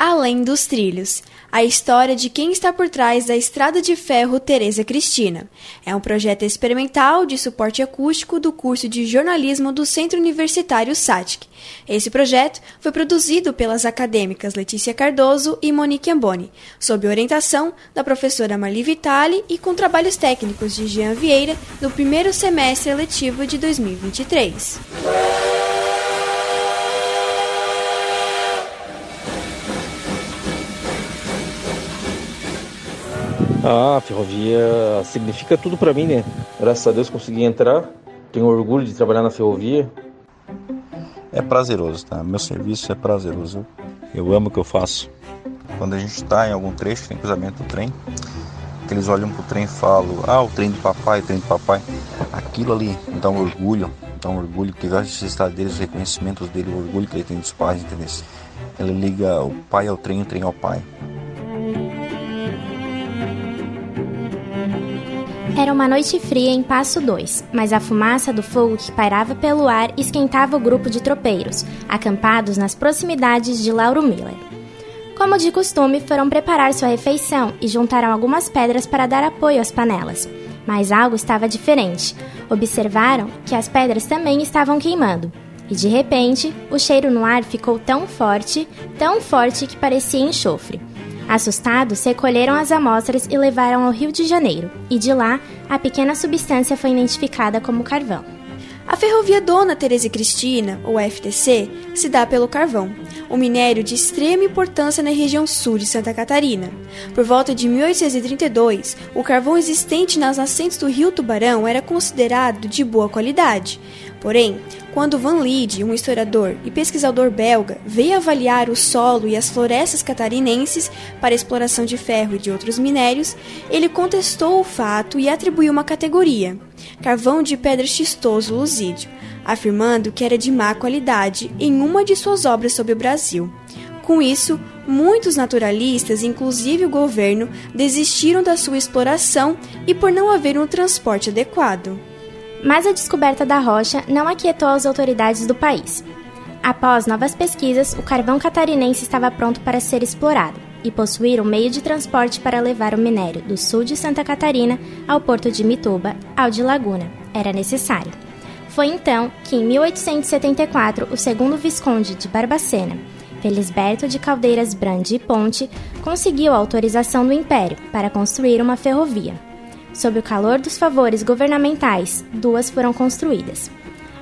Além dos Trilhos, a história de quem está por trás da Estrada de Ferro Teresa Cristina. É um projeto experimental de suporte acústico do curso de jornalismo do Centro Universitário SATIC. Esse projeto foi produzido pelas acadêmicas Letícia Cardoso e Monique Amboni, sob orientação da professora Marli Vitali e com trabalhos técnicos de Jean Vieira no primeiro semestre letivo de 2023. Ah, a ferrovia significa tudo para mim, né? Graças a Deus consegui entrar. Tenho orgulho de trabalhar na ferrovia. É prazeroso, tá? Meu serviço é prazeroso. Eu amo o que eu faço. Quando a gente está em algum trecho, tem cruzamento do trem, que eles olham pro trem e falam: Ah, o trem do papai, o trem do papai. Aquilo ali dá um orgulho, dá um orgulho, que vai estar deles, os reconhecimentos dele, o orgulho que ele tem dos pais, entendeu? Ele liga o pai ao trem, o trem ao pai. Era uma noite fria em Passo 2, mas a fumaça do fogo que pairava pelo ar esquentava o grupo de tropeiros, acampados nas proximidades de Lauro Miller. Como de costume, foram preparar sua refeição e juntaram algumas pedras para dar apoio às panelas. Mas algo estava diferente. Observaram que as pedras também estavam queimando. E de repente, o cheiro no ar ficou tão forte, tão forte que parecia enxofre. Assustados, recolheram as amostras e levaram ao Rio de Janeiro, e de lá, a pequena substância foi identificada como carvão. A ferrovia Dona Teresa Cristina, ou FTC, se dá pelo carvão, um minério de extrema importância na região sul de Santa Catarina. Por volta de 1832, o carvão existente nas nascentes do rio Tubarão era considerado de boa qualidade. Porém, quando Van Liede, um historiador e pesquisador belga, veio avaliar o solo e as florestas catarinenses para exploração de ferro e de outros minérios, ele contestou o fato e atribuiu uma categoria, carvão de pedra xistoso luzídio, afirmando que era de má qualidade em uma de suas obras sobre o Brasil. Com isso, muitos naturalistas, inclusive o governo, desistiram da sua exploração e por não haver um transporte adequado. Mas a descoberta da rocha não aquietou as autoridades do país. Após novas pesquisas, o carvão catarinense estava pronto para ser explorado e possuir um meio de transporte para levar o minério do sul de Santa Catarina ao porto de Mituba, ao de Laguna. Era necessário. Foi então que, em 1874, o segundo Visconde de Barbacena, Felisberto de Caldeiras Brandi e Ponte, conseguiu a autorização do Império para construir uma ferrovia. Sob o calor dos favores governamentais, duas foram construídas.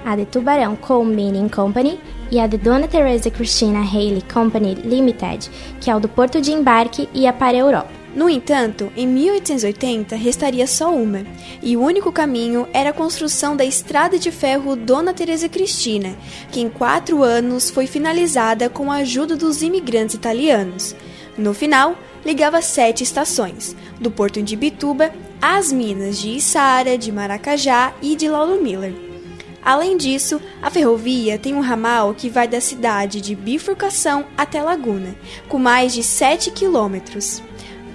A de Tubarão Coal Mining Company e a de Dona Teresa Christina Haley Company Limited, que é o do porto de embarque, ia para a Europa. No entanto, em 1880 restaria só uma, e o único caminho era a construção da estrada de ferro Dona Teresa Cristina, que em quatro anos foi finalizada com a ajuda dos imigrantes italianos. No final, ligava sete estações, do porto de Bituba às minas de Içara, de Maracajá e de Lauro Miller. Além disso, a ferrovia tem um ramal que vai da cidade de Bifurcação até Laguna, com mais de 7 quilômetros.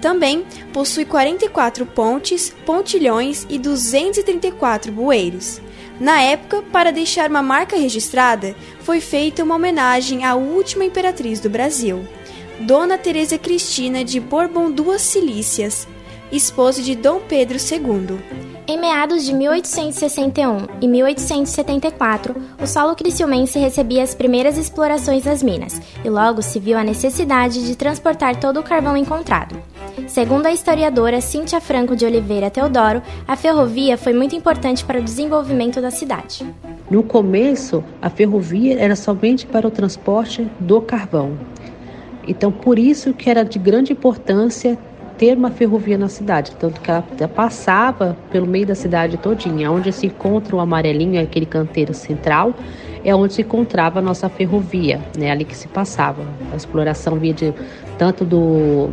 Também possui 44 pontes, pontilhões e 234 bueiros. Na época, para deixar uma marca registrada, foi feita uma homenagem à última imperatriz do Brasil, Dona Teresa Cristina de Bourbon Duas Cilícias, esposa de Dom Pedro II. Em meados de 1861 e 1874, o solo criciumense recebia as primeiras explorações das minas e logo se viu a necessidade de transportar todo o carvão encontrado. Segundo a historiadora Cíntia Franco de Oliveira Teodoro, a ferrovia foi muito importante para o desenvolvimento da cidade. No começo, a ferrovia era somente para o transporte do carvão. Então, por isso que era de grande importância ter uma ferrovia na cidade, tanto que ela passava pelo meio da cidade todinha, onde se encontra o amarelinho, aquele canteiro central, é onde se encontrava a nossa ferrovia, né, ali que se passava. A exploração via de tanto do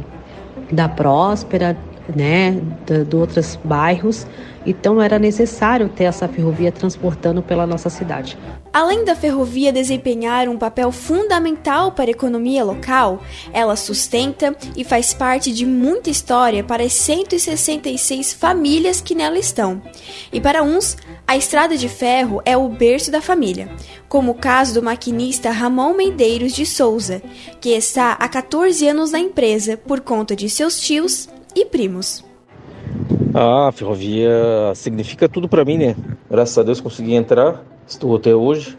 da Próspera né, de, de outros bairros. Então era necessário ter essa ferrovia transportando pela nossa cidade. Além da ferrovia desempenhar um papel fundamental para a economia local, ela sustenta e faz parte de muita história para as 166 famílias que nela estão. E para uns, a estrada de ferro é o berço da família, como o caso do maquinista Ramon Medeiros de Souza, que está há 14 anos na empresa por conta de seus tios e primos. Ah, a ferrovia significa tudo para mim, né? Graças a Deus consegui entrar Estou até hoje.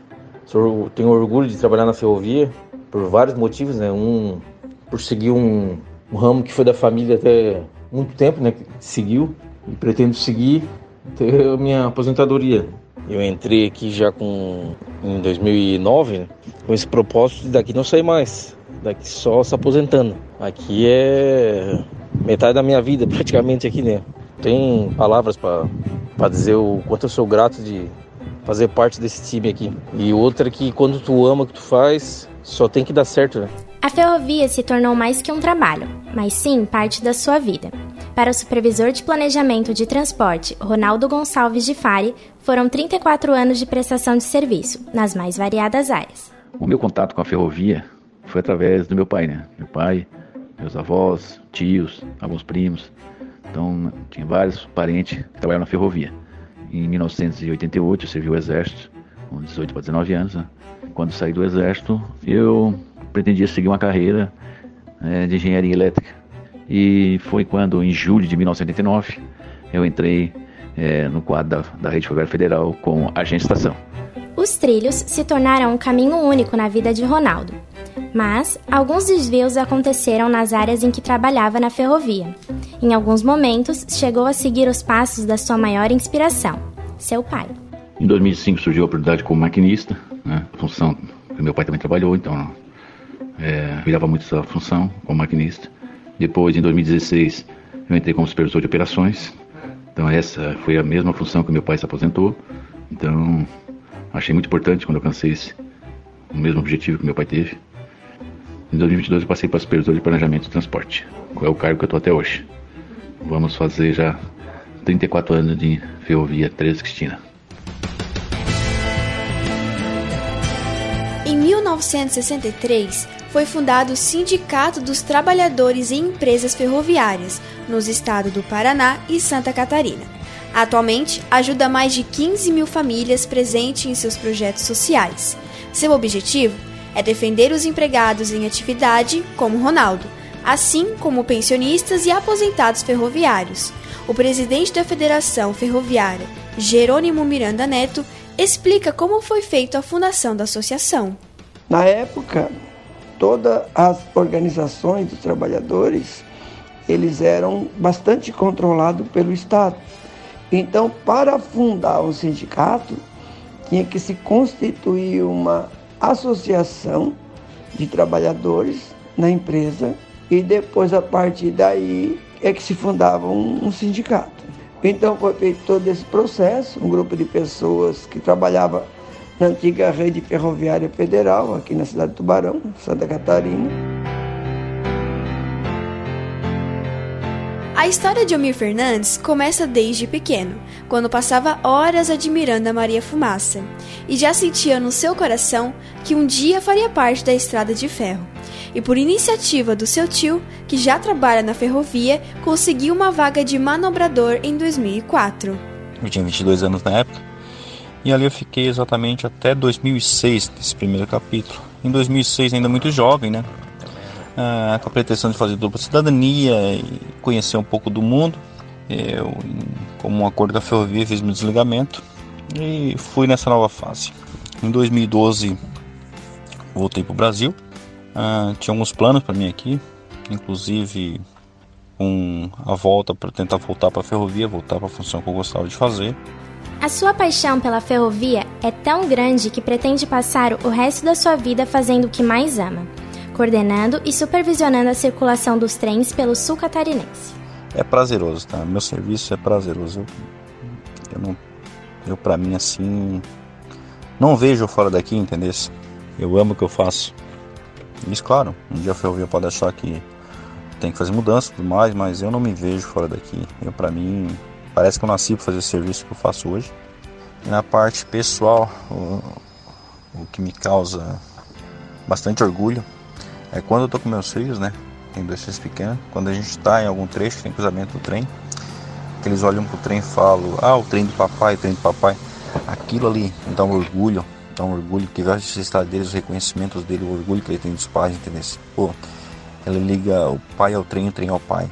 Tenho orgulho de trabalhar na ferrovia por vários motivos, né? Um, por seguir um, um ramo que foi da família até muito tempo, né? Que seguiu e pretendo seguir até a minha aposentadoria. Eu entrei aqui já com em 2009 né? com esse propósito de daqui não sair mais, daqui só se aposentando. Aqui é metade da minha vida praticamente aqui, né? Tem palavras para dizer o quanto eu sou grato de fazer parte desse time aqui. E outra que quando tu ama o que tu faz, só tem que dar certo, né? A ferrovia se tornou mais que um trabalho, mas sim parte da sua vida. Para o supervisor de planejamento de transporte, Ronaldo Gonçalves de Fari, foram 34 anos de prestação de serviço, nas mais variadas áreas. O meu contato com a ferrovia foi através do meu pai, né? Meu pai, meus avós, tios, alguns primos. Então, tinha vários parentes que trabalhavam na ferrovia. Em 1988 eu servi o exército, com 18 para 19 anos. Né? Quando saí do exército, eu pretendia seguir uma carreira é, de engenharia elétrica. E foi quando, em julho de 1989, eu entrei é, no quadro da, da Rede Ferroviária Federal com agente estação. Os trilhos se tornaram um caminho único na vida de Ronaldo. Mas alguns desvios aconteceram nas áreas em que trabalhava na ferrovia. Em alguns momentos, chegou a seguir os passos da sua maior inspiração, seu pai. Em 2005 surgiu a oportunidade como maquinista, né, função que meu pai também trabalhou, então é, virava muito essa função como maquinista. Depois, em 2016, eu entrei como supervisor de operações, então essa foi a mesma função que meu pai se aposentou. Então, achei muito importante quando alcancei esse, o mesmo objetivo que meu pai teve. Em 2022 eu passei para supervisor de planejamento de transporte, qual é o cargo que eu estou até hoje. Vamos fazer já 34 anos de ferrovia 13 Cristina. Em 1963, foi fundado o Sindicato dos Trabalhadores em Empresas Ferroviárias, nos estados do Paraná e Santa Catarina. Atualmente, ajuda mais de 15 mil famílias presentes em seus projetos sociais. Seu objetivo é defender os empregados em atividade, como Ronaldo, assim como pensionistas e aposentados ferroviários. O presidente da Federação Ferroviária, Jerônimo Miranda Neto, explica como foi feita a fundação da associação. Na época, todas as organizações dos trabalhadores, eles eram bastante controlados pelo Estado. Então, para fundar um sindicato, tinha que se constituir uma associação de trabalhadores na empresa e depois a partir daí é que se fundava um, um sindicato. Então foi feito todo esse processo, um grupo de pessoas que trabalhava na antiga rede ferroviária federal aqui na cidade de Tubarão, Santa Catarina. A história de Almir Fernandes começa desde pequeno, quando passava horas admirando a Maria Fumaça, e já sentia no seu coração que um dia faria parte da estrada de ferro. E por iniciativa do seu tio, que já trabalha na ferrovia, conseguiu uma vaga de manobrador em 2004. Eu tinha 22 anos na época, e ali eu fiquei exatamente até 2006, nesse primeiro capítulo. Em 2006, ainda muito jovem, né? Ah, com a pretensão de fazer dupla cidadania e conhecer um pouco do mundo. Eu, como um acordo com a ferrovia, fiz meu desligamento e fui nessa nova fase. Em 2012, voltei para o Brasil. Ah, tinha alguns planos para mim aqui, inclusive com a volta para tentar voltar para a ferrovia, voltar para a função que eu gostava de fazer. A sua paixão pela ferrovia é tão grande que pretende passar o resto da sua vida fazendo o que mais ama coordenando e supervisionando a circulação dos trens pelo sul catarinense. É prazeroso, tá? Meu serviço é prazeroso. Eu, eu não, eu para mim assim, não vejo fora daqui, entendeu? Eu amo o que eu faço. Isso, claro, um dia a ferrovia pode achar que tem que fazer mudança e tudo mais, mas eu não me vejo fora daqui. Eu, para mim, parece que eu nasci para fazer o serviço que eu faço hoje. E na parte pessoal, o, o que me causa bastante orgulho é quando eu tô com meus filhos, né? Tem dois filhos pequenos. Quando a gente está em algum trecho, tem cruzamento do trem, que eles olham pro trem e falam: Ah, o trem do papai, o trem do papai. Aquilo ali dá um orgulho, dá um orgulho, que vai estar deles, os reconhecimentos dele, o orgulho que ele tem dos pais, entendeu? Pô, ele liga o pai ao trem, o trem ao pai.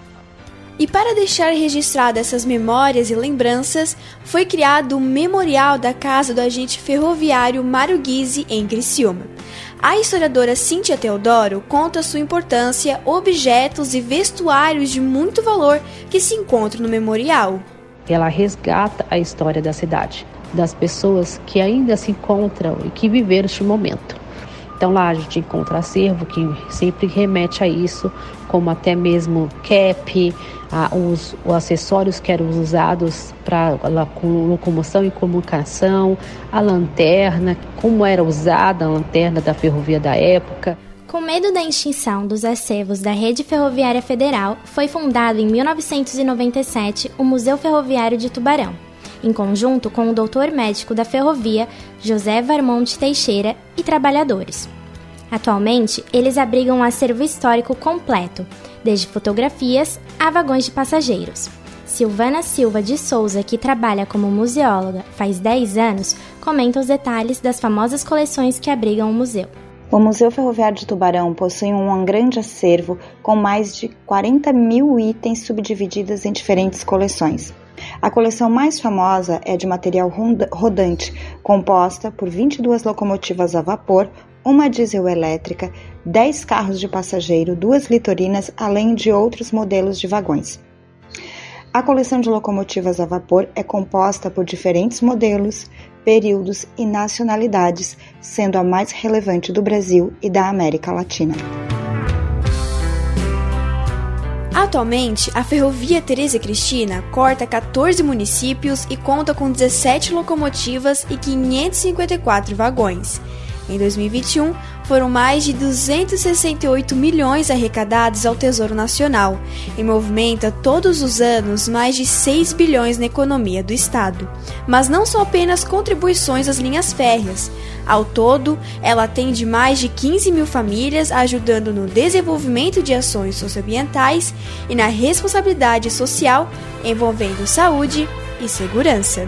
E para deixar registradas essas memórias e lembranças, foi criado o Memorial da Casa do Agente Ferroviário Mário Guise em Criciúma. A historiadora Cíntia Teodoro conta sua importância, objetos e vestuários de muito valor que se encontram no memorial. Ela resgata a história da cidade, das pessoas que ainda se encontram e que viveram este momento. Então lá a gente encontra acervo que sempre remete a isso, como até mesmo cap, os, os, acessórios que eram usados para locomoção e comunicação, a lanterna, como era usada a lanterna da ferrovia da época. Com medo da extinção dos acervos da Rede Ferroviária Federal, foi fundado em 1997 o Museu Ferroviário de Tubarão em conjunto com o doutor médico da ferrovia José Varmonte Teixeira e trabalhadores. Atualmente, eles abrigam um acervo histórico completo, desde fotografias a vagões de passageiros. Silvana Silva de Souza, que trabalha como museóloga faz 10 anos, comenta os detalhes das famosas coleções que abrigam o museu. O Museu Ferroviário de Tubarão possui um grande acervo com mais de 40 mil itens subdivididos em diferentes coleções. A coleção mais famosa é de material rodante, composta por 22 locomotivas a vapor, uma diesel elétrica, 10 carros de passageiro, duas litorinas, além de outros modelos de vagões. A coleção de locomotivas a vapor é composta por diferentes modelos, períodos e nacionalidades, sendo a mais relevante do Brasil e da América Latina. Atualmente, a ferrovia Teresa Cristina corta 14 municípios e conta com 17 locomotivas e 554 vagões. Em 2021, foram mais de 268 milhões arrecadados ao Tesouro Nacional e movimenta todos os anos mais de 6 bilhões na economia do Estado. Mas não são apenas contribuições às linhas férreas. Ao todo, ela atende mais de 15 mil famílias, ajudando no desenvolvimento de ações socioambientais e na responsabilidade social envolvendo saúde e segurança.